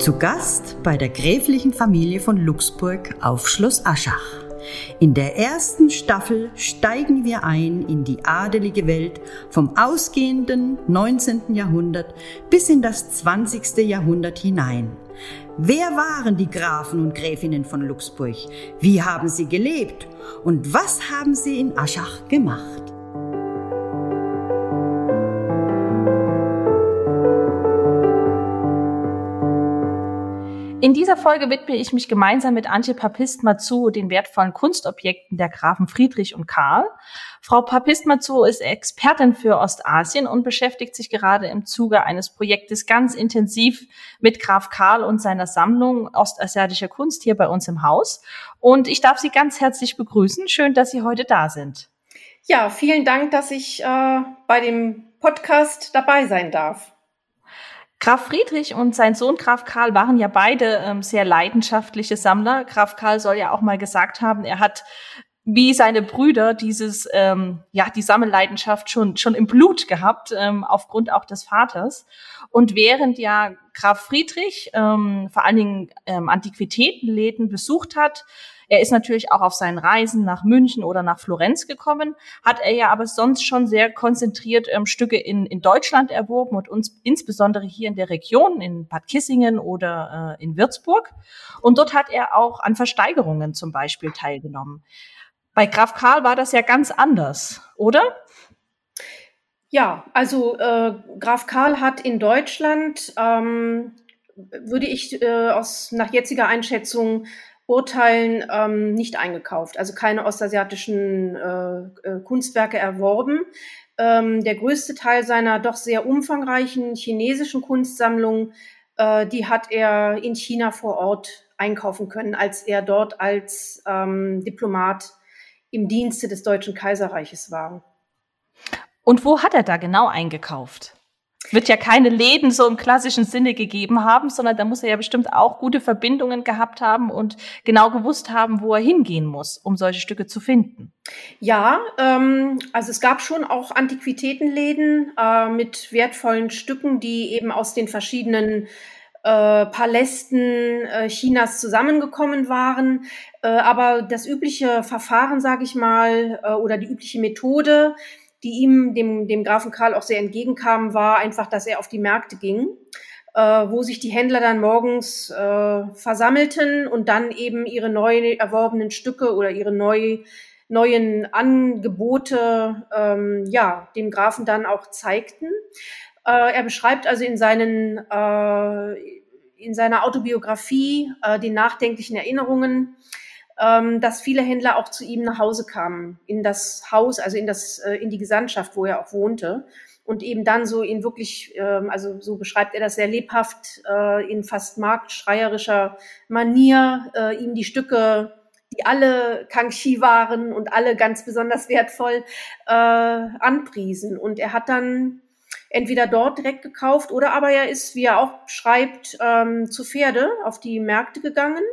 Zu Gast bei der gräflichen Familie von Luxburg auf Schloss Aschach. In der ersten Staffel steigen wir ein in die adelige Welt vom ausgehenden 19. Jahrhundert bis in das 20. Jahrhundert hinein. Wer waren die Grafen und Gräfinnen von Luxburg? Wie haben sie gelebt? Und was haben sie in Aschach gemacht? In dieser Folge widme ich mich gemeinsam mit Antje Papist-Mazzu den wertvollen Kunstobjekten der Grafen Friedrich und Karl. Frau Papist-Mazzu ist Expertin für Ostasien und beschäftigt sich gerade im Zuge eines Projektes ganz intensiv mit Graf Karl und seiner Sammlung ostasiatischer Kunst hier bei uns im Haus. Und ich darf Sie ganz herzlich begrüßen. Schön, dass Sie heute da sind. Ja, vielen Dank, dass ich äh, bei dem Podcast dabei sein darf. Graf Friedrich und sein Sohn Graf Karl waren ja beide ähm, sehr leidenschaftliche Sammler. Graf Karl soll ja auch mal gesagt haben, er hat wie seine Brüder dieses ähm, ja die Sammelleidenschaft schon schon im Blut gehabt ähm, aufgrund auch des Vaters und während ja Graf Friedrich ähm, vor allen Dingen ähm, Antiquitätenläden besucht hat er ist natürlich auch auf seinen Reisen nach München oder nach Florenz gekommen, hat er ja aber sonst schon sehr konzentriert ähm, Stücke in, in Deutschland erworben und uns insbesondere hier in der Region, in Bad Kissingen oder äh, in Würzburg. Und dort hat er auch an Versteigerungen zum Beispiel teilgenommen. Bei Graf Karl war das ja ganz anders, oder? Ja, also äh, Graf Karl hat in Deutschland, ähm, würde ich äh, aus nach jetziger Einschätzung Urteilen ähm, nicht eingekauft, also keine ostasiatischen äh, äh, Kunstwerke erworben. Ähm, der größte Teil seiner doch sehr umfangreichen chinesischen Kunstsammlung, äh, die hat er in China vor Ort einkaufen können, als er dort als ähm, Diplomat im Dienste des Deutschen Kaiserreiches war. Und wo hat er da genau eingekauft? Wird ja keine Läden so im klassischen Sinne gegeben haben, sondern da muss er ja bestimmt auch gute Verbindungen gehabt haben und genau gewusst haben, wo er hingehen muss, um solche Stücke zu finden. Ja, ähm, also es gab schon auch Antiquitätenläden äh, mit wertvollen Stücken, die eben aus den verschiedenen äh, Palästen äh, Chinas zusammengekommen waren. Äh, aber das übliche Verfahren, sage ich mal, äh, oder die übliche Methode, die ihm, dem, dem Grafen Karl auch sehr entgegenkam, war einfach, dass er auf die Märkte ging, äh, wo sich die Händler dann morgens äh, versammelten und dann eben ihre neu erworbenen Stücke oder ihre neu, neuen Angebote ähm, ja, dem Grafen dann auch zeigten. Äh, er beschreibt also in seinen äh, in seiner Autobiografie äh, den nachdenklichen Erinnerungen ähm, dass viele Händler auch zu ihm nach Hause kamen, in das Haus, also in das, äh, in die Gesandtschaft, wo er auch wohnte. Und eben dann so in wirklich, ähm, also so beschreibt er das sehr lebhaft, äh, in fast marktschreierischer Manier, äh, ihm die Stücke die alle Kangxi waren und alle ganz besonders wertvoll äh, anpriesen. Und er hat dann entweder dort direkt gekauft oder aber er ist, wie er auch schreibt, ähm, zu Pferde auf die Märkte gegangen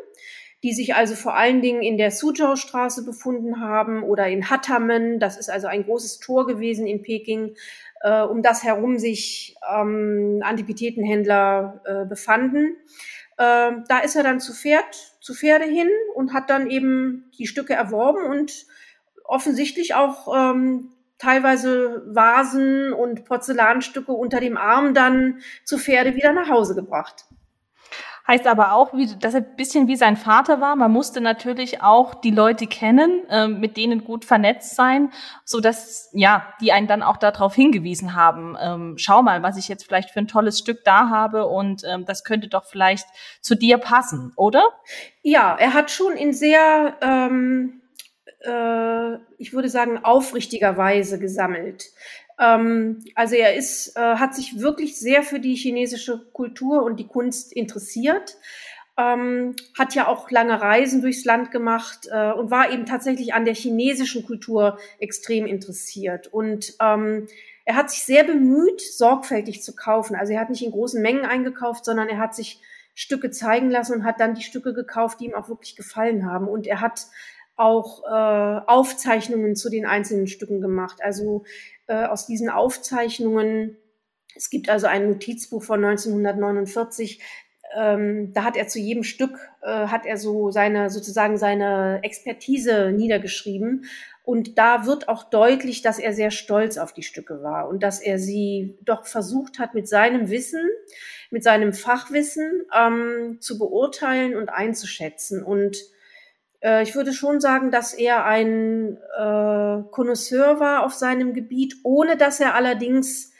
die sich also vor allen Dingen in der Suzhou-Straße befunden haben oder in Hattamen. Das ist also ein großes Tor gewesen in Peking, äh, um das herum sich ähm, Antiquitätenhändler äh, befanden. Äh, da ist er dann zu Pferd, zu Pferde hin und hat dann eben die Stücke erworben und offensichtlich auch ähm, teilweise Vasen und Porzellanstücke unter dem Arm dann zu Pferde wieder nach Hause gebracht. Heißt aber auch, wie, dass er ein bisschen wie sein Vater war. Man musste natürlich auch die Leute kennen, äh, mit denen gut vernetzt sein, so dass ja, die einen dann auch darauf hingewiesen haben. Ähm, schau mal, was ich jetzt vielleicht für ein tolles Stück da habe und ähm, das könnte doch vielleicht zu dir passen, oder? Ja, er hat schon in sehr, ähm, äh, ich würde sagen, aufrichtiger Weise gesammelt. Ähm, also er ist, äh, hat sich wirklich sehr für die chinesische Kultur und die Kunst interessiert. Ähm, hat ja auch lange Reisen durchs Land gemacht äh, und war eben tatsächlich an der chinesischen Kultur extrem interessiert. Und ähm, er hat sich sehr bemüht, sorgfältig zu kaufen. Also er hat nicht in großen Mengen eingekauft, sondern er hat sich Stücke zeigen lassen und hat dann die Stücke gekauft, die ihm auch wirklich gefallen haben. Und er hat auch äh, Aufzeichnungen zu den einzelnen Stücken gemacht. Also äh, aus diesen Aufzeichnungen. Es gibt also ein Notizbuch von 1949, ähm, da hat er zu jedem Stück, äh, hat er so seine, sozusagen seine Expertise niedergeschrieben. Und da wird auch deutlich, dass er sehr stolz auf die Stücke war und dass er sie doch versucht hat, mit seinem Wissen, mit seinem Fachwissen ähm, zu beurteilen und einzuschätzen. Und äh, ich würde schon sagen, dass er ein äh, Connoisseur war auf seinem Gebiet, ohne dass er allerdings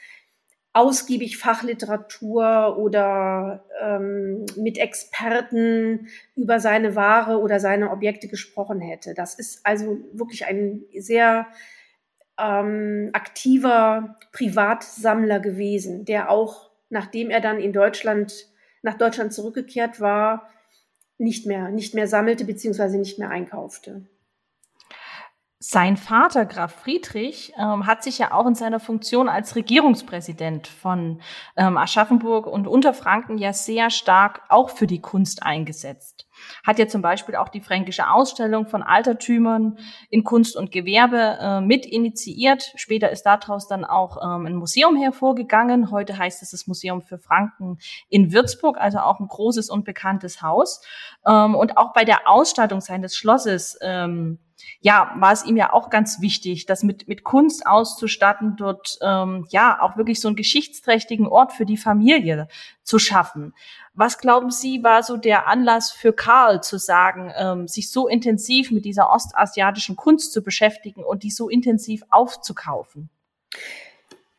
ausgiebig Fachliteratur oder ähm, mit Experten über seine Ware oder seine Objekte gesprochen hätte. Das ist also wirklich ein sehr ähm, aktiver Privatsammler gewesen, der auch, nachdem er dann in Deutschland, nach Deutschland zurückgekehrt war, nicht mehr, nicht mehr sammelte beziehungsweise nicht mehr einkaufte. Sein Vater, Graf Friedrich, ähm, hat sich ja auch in seiner Funktion als Regierungspräsident von ähm, Aschaffenburg und Unterfranken ja sehr stark auch für die Kunst eingesetzt. Hat ja zum Beispiel auch die fränkische Ausstellung von Altertümern in Kunst und Gewerbe äh, mit initiiert. Später ist daraus dann auch ähm, ein Museum hervorgegangen. Heute heißt es das Museum für Franken in Würzburg, also auch ein großes und bekanntes Haus. Ähm, und auch bei der Ausstattung seines Schlosses ähm, ja, war es ihm ja auch ganz wichtig, das mit, mit Kunst auszustatten, dort ähm, ja auch wirklich so einen geschichtsträchtigen Ort für die Familie zu schaffen. Was glauben Sie, war so der Anlass für Karl zu sagen, ähm, sich so intensiv mit dieser ostasiatischen Kunst zu beschäftigen und die so intensiv aufzukaufen?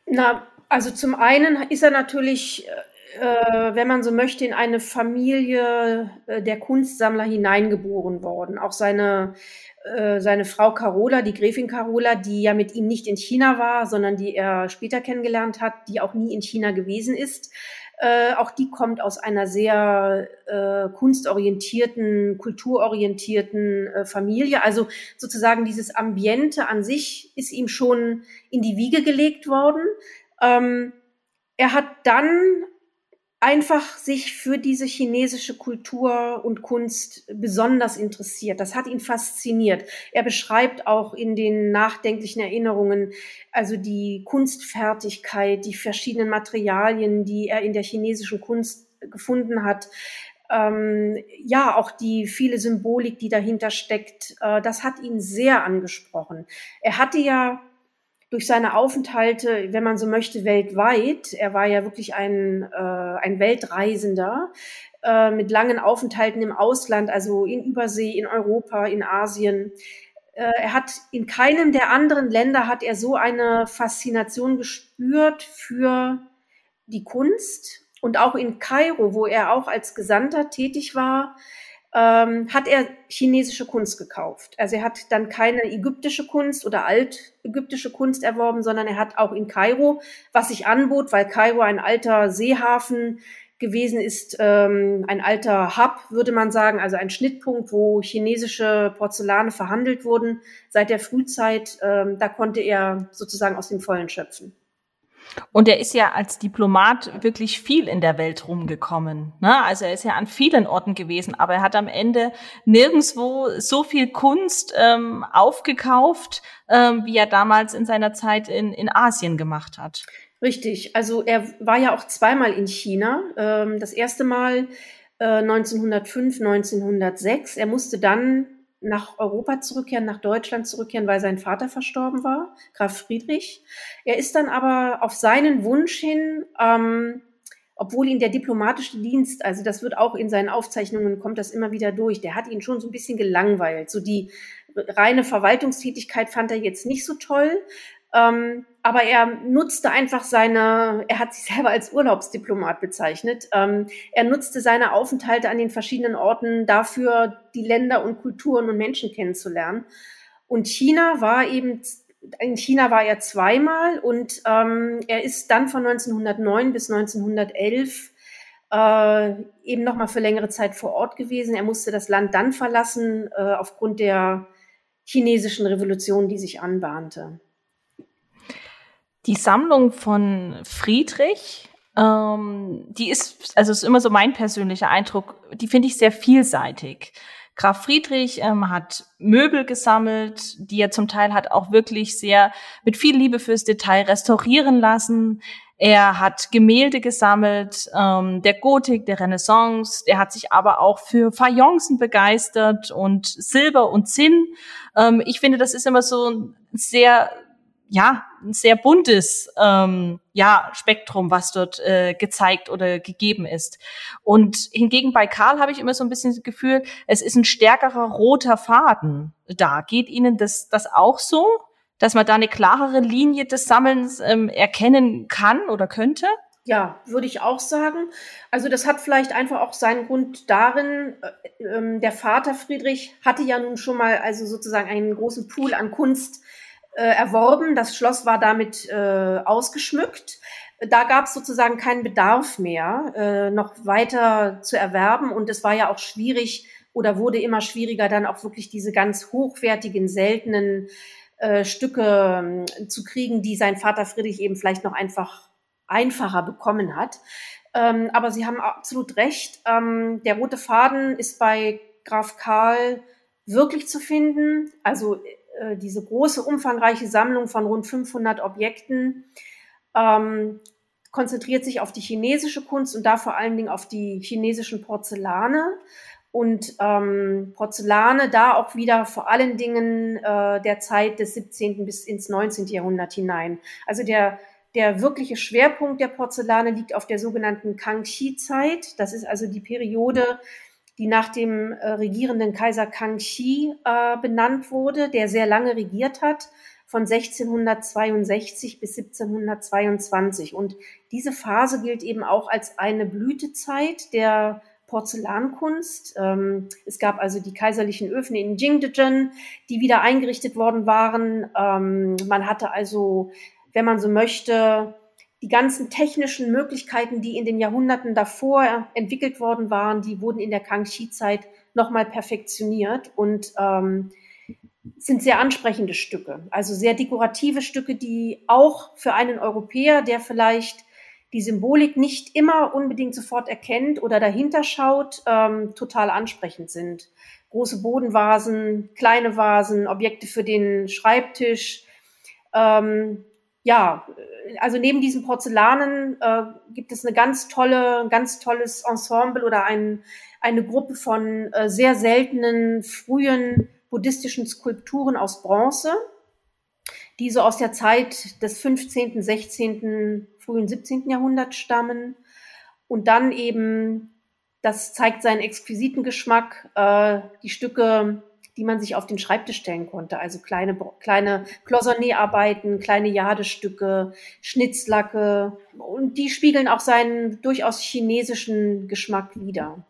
Na, also zum einen ist er natürlich äh, wenn man so möchte, in eine Familie äh, der Kunstsammler hineingeboren worden. Auch seine äh, seine Frau Carola, die Gräfin Carola, die ja mit ihm nicht in China war, sondern die er später kennengelernt hat, die auch nie in China gewesen ist. Äh, auch die kommt aus einer sehr äh, kunstorientierten, kulturorientierten äh, Familie. Also sozusagen dieses Ambiente an sich ist ihm schon in die Wiege gelegt worden. Ähm, er hat dann einfach sich für diese chinesische Kultur und Kunst besonders interessiert. Das hat ihn fasziniert. Er beschreibt auch in den nachdenklichen Erinnerungen also die Kunstfertigkeit, die verschiedenen Materialien, die er in der chinesischen Kunst gefunden hat. Ähm, ja, auch die viele Symbolik, die dahinter steckt, äh, das hat ihn sehr angesprochen. Er hatte ja durch seine Aufenthalte, wenn man so möchte, weltweit. Er war ja wirklich ein, äh, ein Weltreisender äh, mit langen Aufenthalten im Ausland, also in Übersee, in Europa, in Asien. Äh, er hat in keinem der anderen Länder hat er so eine Faszination gespürt für die Kunst und auch in Kairo, wo er auch als Gesandter tätig war, ähm, hat er chinesische Kunst gekauft. Also er hat dann keine ägyptische Kunst oder altägyptische Kunst erworben, sondern er hat auch in Kairo, was sich anbot, weil Kairo ein alter Seehafen gewesen ist, ähm, ein alter Hub, würde man sagen, also ein Schnittpunkt, wo chinesische Porzellane verhandelt wurden seit der Frühzeit. Ähm, da konnte er sozusagen aus dem Vollen schöpfen. Und er ist ja als Diplomat wirklich viel in der Welt rumgekommen. Ne? Also er ist ja an vielen Orten gewesen, aber er hat am Ende nirgendswo so viel Kunst ähm, aufgekauft, ähm, wie er damals in seiner Zeit in, in Asien gemacht hat. Richtig. Also er war ja auch zweimal in China. Ähm, das erste Mal äh, 1905, 1906. Er musste dann nach Europa zurückkehren, nach Deutschland zurückkehren, weil sein Vater verstorben war, Graf Friedrich. Er ist dann aber auf seinen Wunsch hin, ähm, obwohl ihn der diplomatische Dienst, also das wird auch in seinen Aufzeichnungen, kommt das immer wieder durch, der hat ihn schon so ein bisschen gelangweilt. So die reine Verwaltungstätigkeit fand er jetzt nicht so toll. Ähm, aber er nutzte einfach seine, er hat sich selber als Urlaubsdiplomat bezeichnet. Ähm, er nutzte seine Aufenthalte an den verschiedenen Orten dafür, die Länder und Kulturen und Menschen kennenzulernen. Und China war eben, in China war er zweimal und ähm, er ist dann von 1909 bis 1911 äh, eben nochmal für längere Zeit vor Ort gewesen. Er musste das Land dann verlassen äh, aufgrund der chinesischen Revolution, die sich anbahnte. Die Sammlung von Friedrich, ähm, die ist, also ist immer so mein persönlicher Eindruck, die finde ich sehr vielseitig. Graf Friedrich ähm, hat Möbel gesammelt, die er zum Teil hat auch wirklich sehr mit viel Liebe fürs Detail restaurieren lassen. Er hat Gemälde gesammelt, ähm, der Gotik, der Renaissance. Er hat sich aber auch für Fayencen begeistert und Silber und Zinn. Ähm, ich finde, das ist immer so ein sehr ja, ein sehr buntes ähm, ja, Spektrum, was dort äh, gezeigt oder gegeben ist. Und hingegen bei Karl habe ich immer so ein bisschen das Gefühl, es ist ein stärkerer roter Faden da. Geht Ihnen das, das auch so, dass man da eine klarere Linie des Sammelns ähm, erkennen kann oder könnte? Ja, würde ich auch sagen. Also das hat vielleicht einfach auch seinen Grund darin, äh, äh, der Vater Friedrich hatte ja nun schon mal also sozusagen einen großen Pool an Kunst äh, erworben. Das Schloss war damit äh, ausgeschmückt. Da gab es sozusagen keinen Bedarf mehr, äh, noch weiter zu erwerben. Und es war ja auch schwierig oder wurde immer schwieriger, dann auch wirklich diese ganz hochwertigen, seltenen äh, Stücke äh, zu kriegen, die sein Vater Friedrich eben vielleicht noch einfach einfacher bekommen hat. Ähm, aber Sie haben absolut recht. Ähm, der rote Faden ist bei Graf Karl wirklich zu finden. Also äh, diese große, umfangreiche Sammlung von rund 500 Objekten ähm, konzentriert sich auf die chinesische Kunst und da vor allen Dingen auf die chinesischen Porzellane. Und ähm, Porzellane da auch wieder vor allen Dingen äh, der Zeit des 17. bis ins 19. Jahrhundert hinein. Also der, der wirkliche Schwerpunkt der Porzellane liegt auf der sogenannten Kangxi-Zeit. Das ist also die Periode, die nach dem äh, regierenden Kaiser Kangxi äh, benannt wurde, der sehr lange regiert hat, von 1662 bis 1722. Und diese Phase gilt eben auch als eine Blütezeit der Porzellankunst. Ähm, es gab also die kaiserlichen Öfen in Jingdezhen, die wieder eingerichtet worden waren. Ähm, man hatte also, wenn man so möchte, die ganzen technischen Möglichkeiten, die in den Jahrhunderten davor entwickelt worden waren, die wurden in der Kangxi-Zeit nochmal perfektioniert und ähm, sind sehr ansprechende Stücke, also sehr dekorative Stücke, die auch für einen Europäer, der vielleicht die Symbolik nicht immer unbedingt sofort erkennt oder dahinter schaut, ähm, total ansprechend sind. Große Bodenvasen, kleine Vasen, Objekte für den Schreibtisch, ähm, ja, also neben diesen Porzellanen äh, gibt es eine ganz tolle, ganz tolles Ensemble oder ein, eine Gruppe von äh, sehr seltenen frühen buddhistischen Skulpturen aus Bronze, die so aus der Zeit des 15., 16., frühen 17. Jahrhunderts stammen. Und dann eben, das zeigt seinen exquisiten Geschmack, äh, die Stücke die man sich auf den Schreibtisch stellen konnte. Also kleine, kleine Cloisonné-Arbeiten, kleine Jadestücke, Schnitzlacke. Und die spiegeln auch seinen durchaus chinesischen Geschmack wider.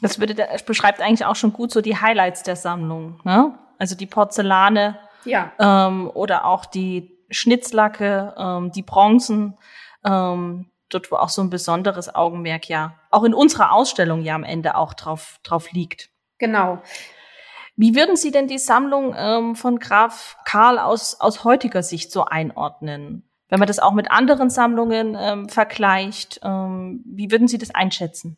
Das, würde, das beschreibt eigentlich auch schon gut so die Highlights der Sammlung. Ne? Also die Porzellane ja. ähm, oder auch die Schnitzlacke, ähm, die Bronzen. Ähm, dort, wo auch so ein besonderes Augenmerk ja auch in unserer Ausstellung ja am Ende auch drauf, drauf liegt. Genau. Wie würden Sie denn die Sammlung ähm, von Graf Karl aus, aus heutiger Sicht so einordnen? Wenn man das auch mit anderen Sammlungen ähm, vergleicht, ähm, wie würden Sie das einschätzen?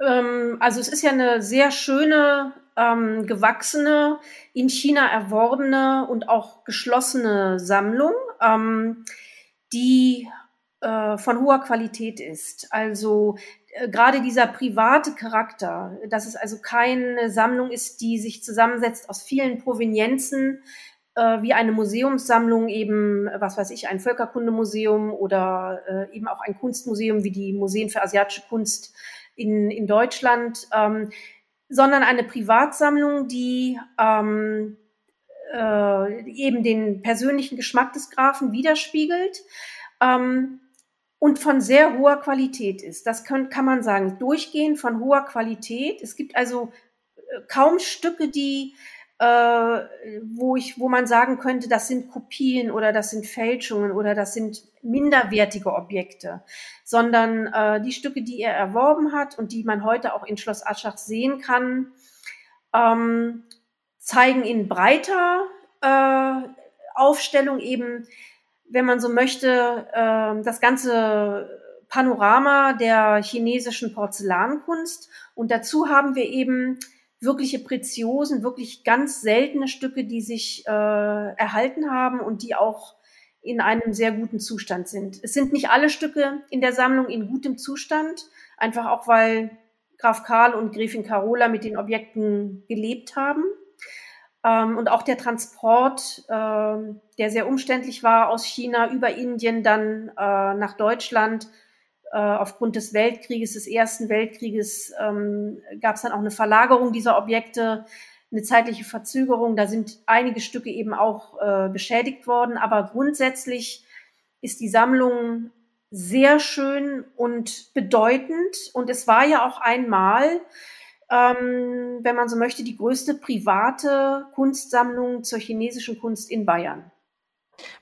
Ähm, also es ist ja eine sehr schöne, ähm, gewachsene, in China erworbene und auch geschlossene Sammlung, ähm, die äh, von hoher Qualität ist. Also gerade dieser private Charakter, dass es also keine Sammlung ist, die sich zusammensetzt aus vielen Provenienzen, äh, wie eine Museumssammlung eben, was weiß ich, ein Völkerkundemuseum oder äh, eben auch ein Kunstmuseum wie die Museen für asiatische Kunst in, in Deutschland, ähm, sondern eine Privatsammlung, die ähm, äh, eben den persönlichen Geschmack des Grafen widerspiegelt. Ähm, und von sehr hoher Qualität ist. Das kann, kann man sagen, durchgehend von hoher Qualität. Es gibt also äh, kaum Stücke, die äh, wo ich, wo man sagen könnte, das sind Kopien oder das sind Fälschungen oder das sind minderwertige Objekte, sondern äh, die Stücke, die er erworben hat und die man heute auch in Schloss Aschach sehen kann, ähm, zeigen in breiter äh, Aufstellung eben wenn man so möchte, äh, das ganze Panorama der chinesischen Porzellankunst. Und dazu haben wir eben wirkliche Preziosen, wirklich ganz seltene Stücke, die sich äh, erhalten haben und die auch in einem sehr guten Zustand sind. Es sind nicht alle Stücke in der Sammlung in gutem Zustand, einfach auch weil Graf Karl und Gräfin Carola mit den Objekten gelebt haben. Ähm, und auch der Transport, äh, der sehr umständlich war aus China über Indien dann äh, nach Deutschland, äh, aufgrund des Weltkrieges, des Ersten Weltkrieges, ähm, gab es dann auch eine Verlagerung dieser Objekte, eine zeitliche Verzögerung. Da sind einige Stücke eben auch äh, beschädigt worden. Aber grundsätzlich ist die Sammlung sehr schön und bedeutend. Und es war ja auch einmal, ähm, wenn man so möchte, die größte private Kunstsammlung zur chinesischen Kunst in Bayern.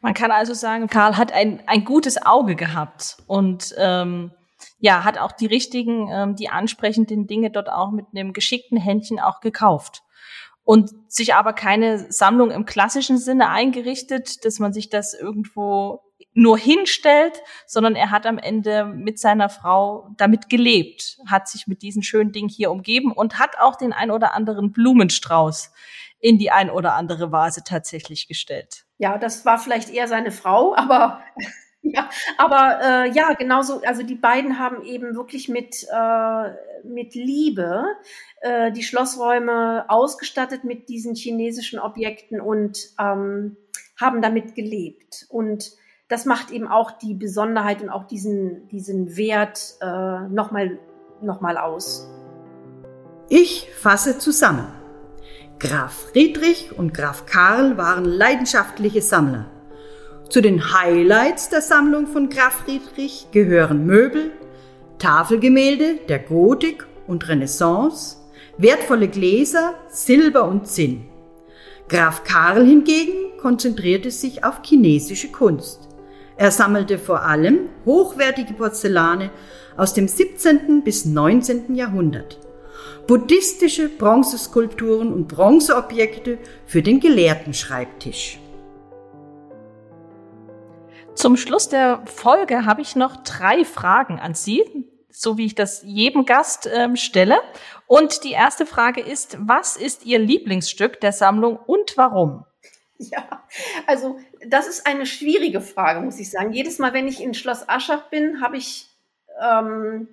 Man kann also sagen, Karl hat ein, ein gutes Auge gehabt und ähm, ja, hat auch die richtigen, ähm, die ansprechenden Dinge dort auch mit einem geschickten Händchen auch gekauft. Und sich aber keine Sammlung im klassischen Sinne eingerichtet, dass man sich das irgendwo nur hinstellt, sondern er hat am Ende mit seiner Frau damit gelebt, hat sich mit diesen schönen Dingen hier umgeben und hat auch den ein oder anderen Blumenstrauß in die ein oder andere Vase tatsächlich gestellt. Ja, das war vielleicht eher seine Frau, aber ja, aber äh, ja, genauso. Also die beiden haben eben wirklich mit äh, mit Liebe äh, die Schlossräume ausgestattet mit diesen chinesischen Objekten und ähm, haben damit gelebt. Und das macht eben auch die Besonderheit und auch diesen diesen Wert äh, nochmal noch mal aus. Ich fasse zusammen. Graf Friedrich und Graf Karl waren leidenschaftliche Sammler. Zu den Highlights der Sammlung von Graf Friedrich gehören Möbel, Tafelgemälde der Gotik und Renaissance, wertvolle Gläser, Silber und Zinn. Graf Karl hingegen konzentrierte sich auf chinesische Kunst. Er sammelte vor allem hochwertige Porzellane aus dem 17. bis 19. Jahrhundert buddhistische Bronzeskulpturen und Bronzeobjekte für den Gelehrtenschreibtisch. Zum Schluss der Folge habe ich noch drei Fragen an Sie, so wie ich das jedem Gast ähm, stelle. Und die erste Frage ist, was ist Ihr Lieblingsstück der Sammlung und warum? Ja, also das ist eine schwierige Frage, muss ich sagen. Jedes Mal, wenn ich in Schloss Aschach bin, habe ich ähm,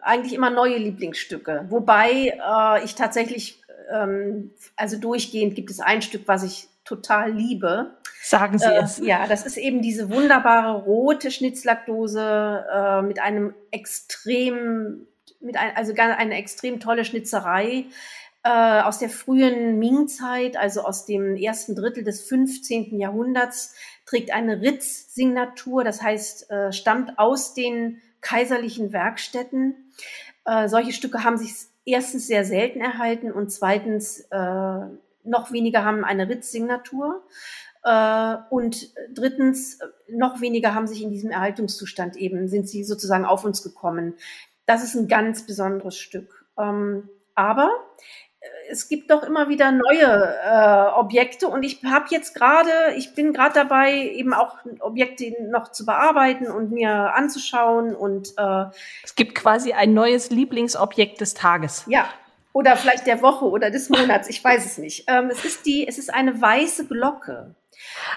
eigentlich immer neue Lieblingsstücke. Wobei äh, ich tatsächlich, ähm, also durchgehend gibt es ein Stück, was ich total liebe. Sagen Sie äh, es. Ja, das ist eben diese wunderbare rote Schnitzlackdose äh, mit einem extrem, mit ein, also eine extrem tolle Schnitzerei äh, aus der frühen Ming-Zeit, also aus dem ersten Drittel des 15. Jahrhunderts, trägt eine Ritz-Signatur, das heißt, äh, stammt aus den kaiserlichen Werkstätten. Äh, solche Stücke haben sich erstens sehr selten erhalten und zweitens äh, noch weniger haben eine Ritz-Signatur. Äh, und drittens, noch weniger haben sich in diesem Erhaltungszustand eben, sind sie sozusagen auf uns gekommen. Das ist ein ganz besonderes Stück. Ähm, aber es gibt doch immer wieder neue äh, Objekte und ich habe jetzt gerade, ich bin gerade dabei, eben auch Objekte noch zu bearbeiten und mir anzuschauen und äh, es gibt quasi ein neues Lieblingsobjekt des Tages. Ja, oder vielleicht der Woche oder des Monats, ich weiß es nicht. Ähm, es ist die, es ist eine weiße Glocke.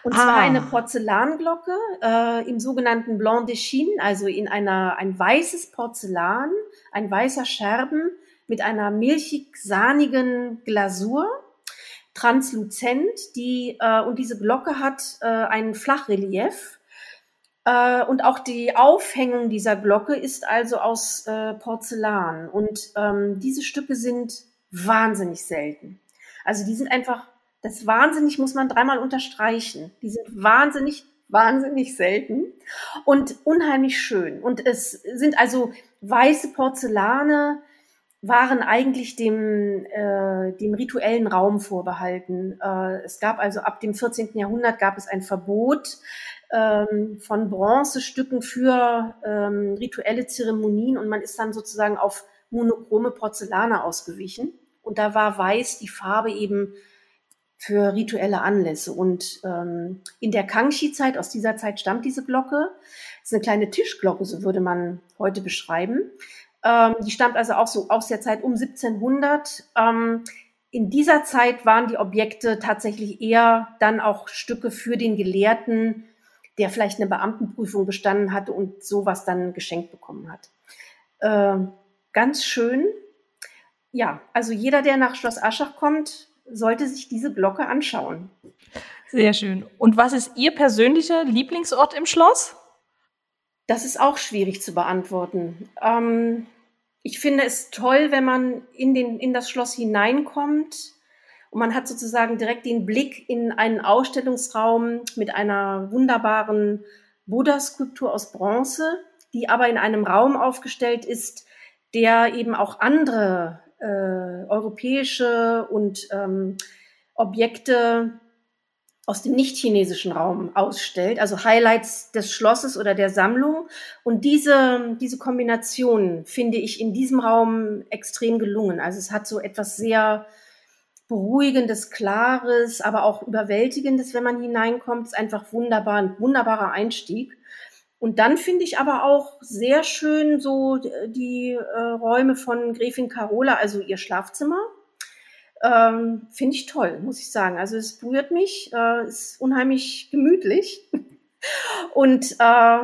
Und ah. zwar eine Porzellanglocke äh, im sogenannten Blanc de Chine, also in einer ein weißes Porzellan, ein weißer Scherben mit einer milchig-sahnigen Glasur, transluzent, die äh, und diese Glocke hat äh, ein Flachrelief. Äh, und auch die Aufhängung dieser Glocke ist also aus äh, Porzellan. Und ähm, diese Stücke sind wahnsinnig selten. Also die sind einfach, das wahnsinnig muss man dreimal unterstreichen. Die sind wahnsinnig, wahnsinnig selten und unheimlich schön. Und es sind also weiße Porzellane, waren eigentlich dem, äh, dem rituellen Raum vorbehalten. Äh, es gab also ab dem 14. Jahrhundert gab es ein Verbot ähm, von Bronzestücken für ähm, rituelle Zeremonien und man ist dann sozusagen auf monochrome Porzellane ausgewichen. Und da war weiß die Farbe eben für rituelle Anlässe. Und ähm, in der Kangxi-Zeit, aus dieser Zeit stammt diese Glocke, das ist eine kleine Tischglocke, so würde man heute beschreiben Ähm, die stammt also auch so aus der Zeit um 1700. Ähm, in dieser Zeit waren die Objekte tatsächlich eher dann auch Stücke für den Gelehrten, der vielleicht eine Beamtenprüfung bestanden hatte und sowas dann geschenkt bekommen hat. Äh, ganz schön. Ja, also jeder, der nach Schloss Aschach kommt, sollte sich diese Glocke anschauen. Sehr schön. Und was ist Ihr persönlicher Lieblingsort im Schloss? Das ist auch schwierig zu beantworten. Ähm, ich finde es toll, wenn man in, den, in das Schloss hineinkommt und man hat sozusagen direkt den Blick in einen Ausstellungsraum mit einer wunderbaren Buddha-Skulptur aus Bronze, die aber in einem Raum aufgestellt ist, der eben auch andere äh, europäische und ähm, Objekte aus dem nicht-chinesischen Raum ausstellt, also Highlights des Schlosses oder der Sammlung. Und diese, diese Kombination finde ich in diesem Raum extrem gelungen. Also es hat so etwas sehr Beruhigendes, Klares, aber auch Überwältigendes, wenn man hineinkommt. Es ist einfach wunderbar, ein wunderbarer Einstieg. Und dann finde ich aber auch sehr schön so die äh, Räume von Gräfin Carola, also ihr Schlafzimmer ähm, Finde ich toll, muss ich sagen. Also es berührt mich, äh, ist unheimlich gemütlich und äh,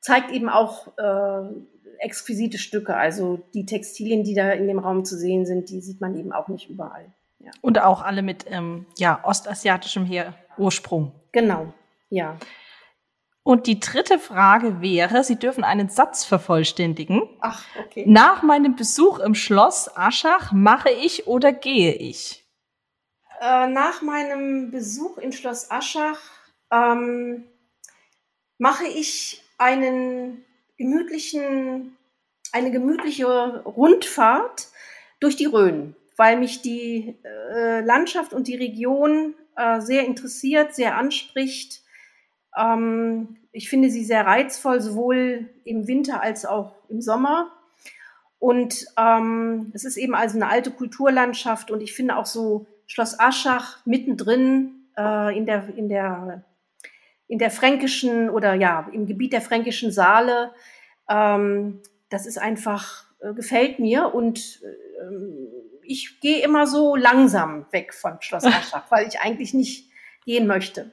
zeigt eben auch äh, exquisite Stücke. Also die Textilien, die da in dem Raum zu sehen sind, die sieht man eben auch nicht überall. Ja. Und auch alle mit ähm, ja, ostasiatischem Her Ursprung. Genau, ja. Und die dritte Frage wäre, Sie dürfen einen Satz vervollständigen. Ach, okay. Nach meinem Besuch im Schloss Aschach mache ich oder gehe ich? Äh, nach meinem Besuch im Schloss Aschach ähm, mache ich einen gemütlichen, eine gemütliche Rundfahrt durch die Rhön, weil mich die äh, Landschaft und die Region äh, sehr interessiert, sehr anspricht ähm, ich finde sie sehr reizvoll, sowohl im Winter als auch im Sommer. Und ähm, es ist eben also eine alte Kulturlandschaft und ich finde auch so Schloss Aschach mittendrin äh, in, der, in, der, in der fränkischen oder ja, im Gebiet der fränkischen Saale. Ähm, das ist einfach, äh, gefällt mir und äh, ich gehe immer so langsam weg von Schloss Aschach, weil ich eigentlich nicht gehen möchte.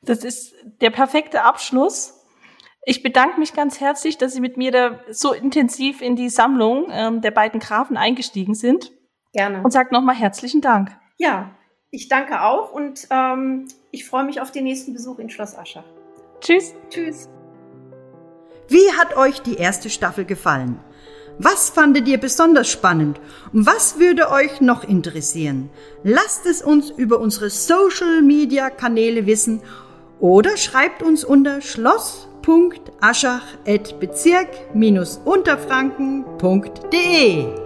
Das ist der perfekte Abschluss. Ich bedanke mich ganz herzlich, dass Sie mit mir da so intensiv in die Sammlung ähm, der beiden Grafen eingestiegen sind. Gerne. Und sage nochmal herzlichen Dank. Ja, ich danke auch und ähm, ich freue mich auf den nächsten Besuch in Schloss Ascher. Tschüss. Tschüss. Wie hat euch die erste Staffel gefallen? Was fandet ihr besonders spannend? Und was würde euch noch interessieren? Lasst es uns über unsere Social Media Kanäle wissen oder schreibt uns unter schloss.aschach.bezirk-unterfranken.de.